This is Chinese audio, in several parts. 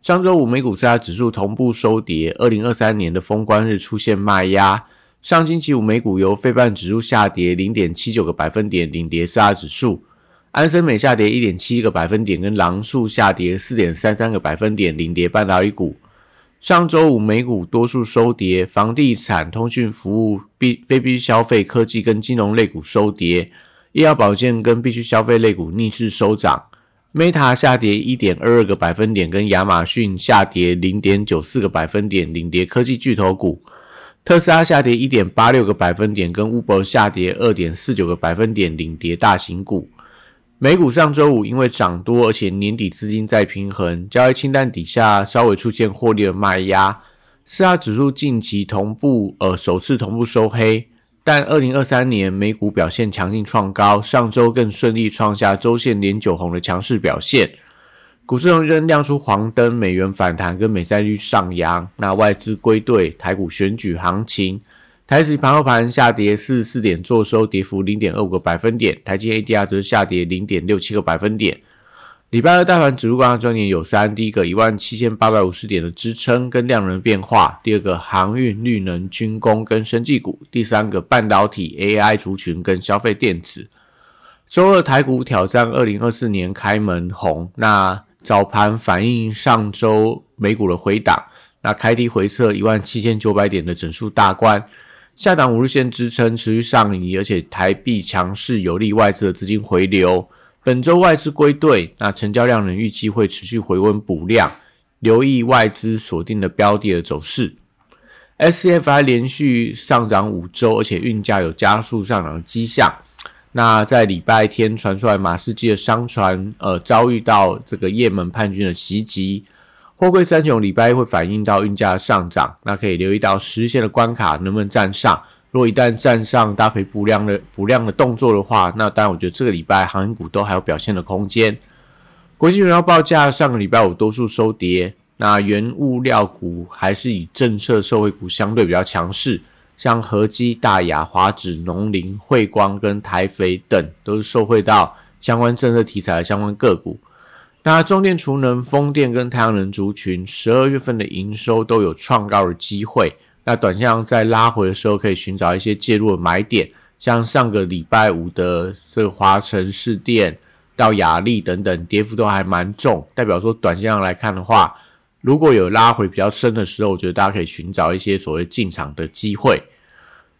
上周五美股四大指数同步收跌，二零二三年的封关日出现卖压。上星期五美股由非半指数下跌零点七九个百分点领跌四大指数，安森美下跌一点七个百分点，跟狼树下跌四点三三个百分点领跌半导体股。上周五美股多数收跌，房地产、通讯服务、必非必需消费、科技跟金融类股收跌，医药保健跟必需消费类股逆势收涨。Meta 下跌一点二二个百分点，跟亚马逊下跌零点九四个百分点，领跌科技巨头股。特斯拉下跌一点八六个百分点，跟 Uber 下跌二点四九个百分点，领跌大型股。美股上周五因为涨多，而且年底资金在平衡，交易清单底下稍微出现获利的卖压。四大指数近期同步呃首次同步收黑。但二零二三年美股表现强劲创高，上周更顺利创下周线连九红的强势表现。股市仍亮出黄灯，美元反弹跟美债率上扬。那外资归队，台股选举行情，台指盘后盘下跌四十四点，做收跌幅零点二五个百分点。台积 ADR 则下跌零点六七个百分点。礼拜二大盘指数观察重点有三：第一个一万七千八百五十点的支撑跟量能变化；第二个航运、绿能、军工跟生技股；第三个半导体、AI 族群跟消费电子。周二台股挑战二零二四年开门红，那早盘反映上周美股的回档，那开低回测一万七千九百点的整数大关，下档五日线支撑持续上移，而且台币强势有利外资的资金回流。本周外资归队，那成交量能预计会持续回温补量，留意外资锁定的标的的走势。SCFI 连续上涨五周，而且运价有加速上涨的迹象。那在礼拜天传出来马士基的商船，呃，遭遇到这个也门叛军的袭击，货柜三雄礼拜一会反映到运价上涨，那可以留意到实现的关卡能不能站上。如果一旦站上搭配补量的补量的动作的话，那当然我觉得这个礼拜航运股都还有表现的空间。国际原料报价上个礼拜五多数收跌，那原物料股还是以政策受惠股相对比较强势，像和基、大雅、华指、农林、汇光跟台肥等都是受惠到相关政策题材的相关个股。那中电、储能、风电跟太阳能族群十二月份的营收都有创高的机会。那短线在拉回的时候，可以寻找一些介入的买点，像上个礼拜五的这个华城市电到雅力等等，跌幅都还蛮重，代表说短线上来看的话，如果有拉回比较深的时候，我觉得大家可以寻找一些所谓进场的机会。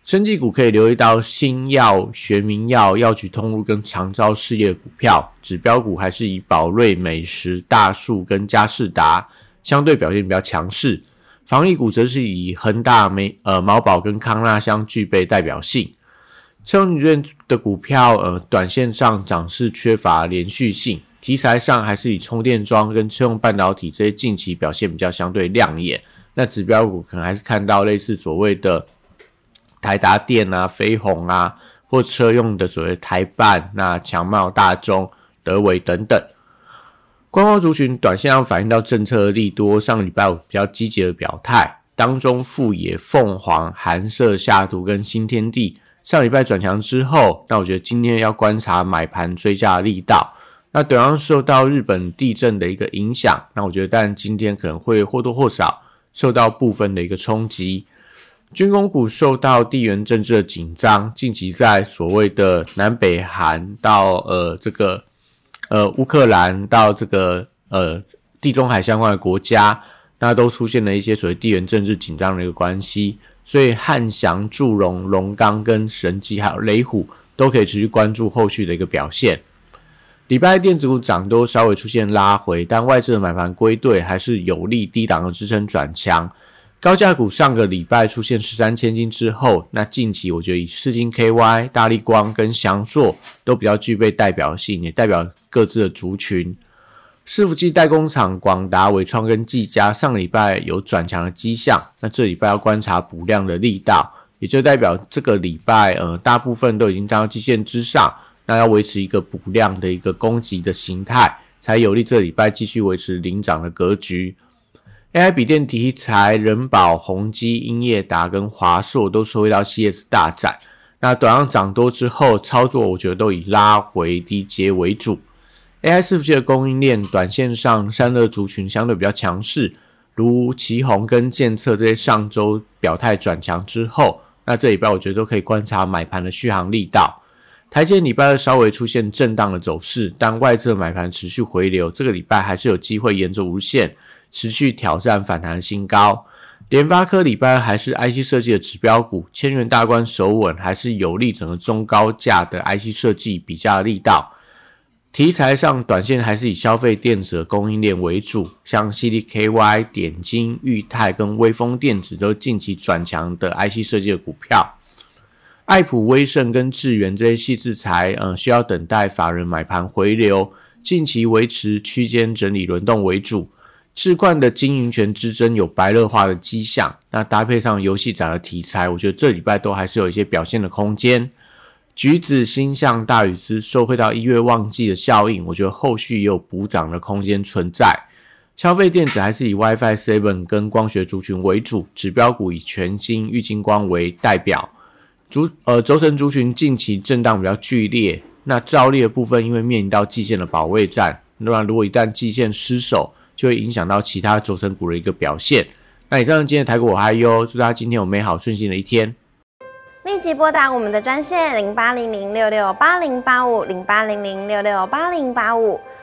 生技股可以留意到新药、学名药、药局通路跟长招事业股票，指标股还是以宝瑞美食、大树跟嘉士达相对表现比较强势。防疫股则是以恒大、美呃毛宝跟康纳相具备代表性。车用券的股票，呃，短线上涨势缺乏连续性，题材上还是以充电桩跟车用半导体这些近期表现比较相对亮眼。那指标股可能还是看到类似所谓的台达电啊、飞鸿啊，或车用的所谓台办、那强茂、大中、德维等等。观光族群短线上反映到政策的利多，上个礼拜五比较积极的表态，当中富野、凤凰、韩舍、下图跟新天地上礼拜转强之后，那我觉得今天要观察买盘追加的力道。那同样受到日本地震的一个影响，那我觉得但今天可能会或多或少受到部分的一个冲击。军工股受到地缘政治的紧张，近期在所谓的南北韩到呃这个。呃，乌克兰到这个呃地中海相关的国家，那都出现了一些所谓地缘政治紧张的一个关系，所以汉翔、祝融、龙钢跟神机还有雷虎都可以持续关注后续的一个表现。礼拜电子股涨都稍微出现拉回，但外资的买盘归队还是有利低档的支撑转强。高价股上个礼拜出现十三千金之后，那近期我觉得以四金 KY、大力光跟翔硕都比较具备代表性，也代表各自的族群。伺服器代工厂广达、伟创跟技嘉上礼拜有转强的迹象，那这礼拜要观察补量的力道，也就代表这个礼拜呃大部分都已经站到基线之上，那要维持一个补量的一个攻击的形态，才有利这礼拜继续维持领涨的格局。AI 笔电题材，人保、宏基、英业达跟华硕都收回到 CS 大展。那短上涨多之后，操作我觉得都以拉回低阶为主。AI 伺服器的供应链，短线上散热族群相对比较强势，如旗宏跟建策这些上周表态转强之后，那这礼拜我觉得都可以观察买盘的续航力道。台积礼拜二稍微出现震荡的走势，但外侧买盘持续回流，这个礼拜还是有机会沿着无限。持续挑战反弹新高，联发科礼拜二还是 IC 设计的指标股，千元大关守稳，还是有利整个中高价的 IC 设计比较力道。题材上，短线还是以消费电子的供应链为主，像 CDKY、点金、裕泰跟微风电子都近期转强的 IC 设计的股票。爱普、威盛跟智源这些细制材，嗯，需要等待法人买盘回流，近期维持区间整理轮动为主。置冠的经营权之争有白热化的迹象，那搭配上游戏展的题材，我觉得这礼拜都还是有一些表现的空间。橘子、星象、大禹之受惠到一月旺季的效应，我觉得后续也有补涨的空间存在。消费电子还是以 WiFi Seven 跟光学族群为主，指标股以全新、玉金光为代表。族呃轴承族群近期震荡比较剧烈，那照例的部分因为面临到季线的保卫战，那如果一旦季线失守，就会影响到其他轴承股的一个表现。那以上今天的台股我还有，祝大家今天有美好顺心的一天。立即拨打我们的专线零八零零六六八零八五零八零零六六八零八五。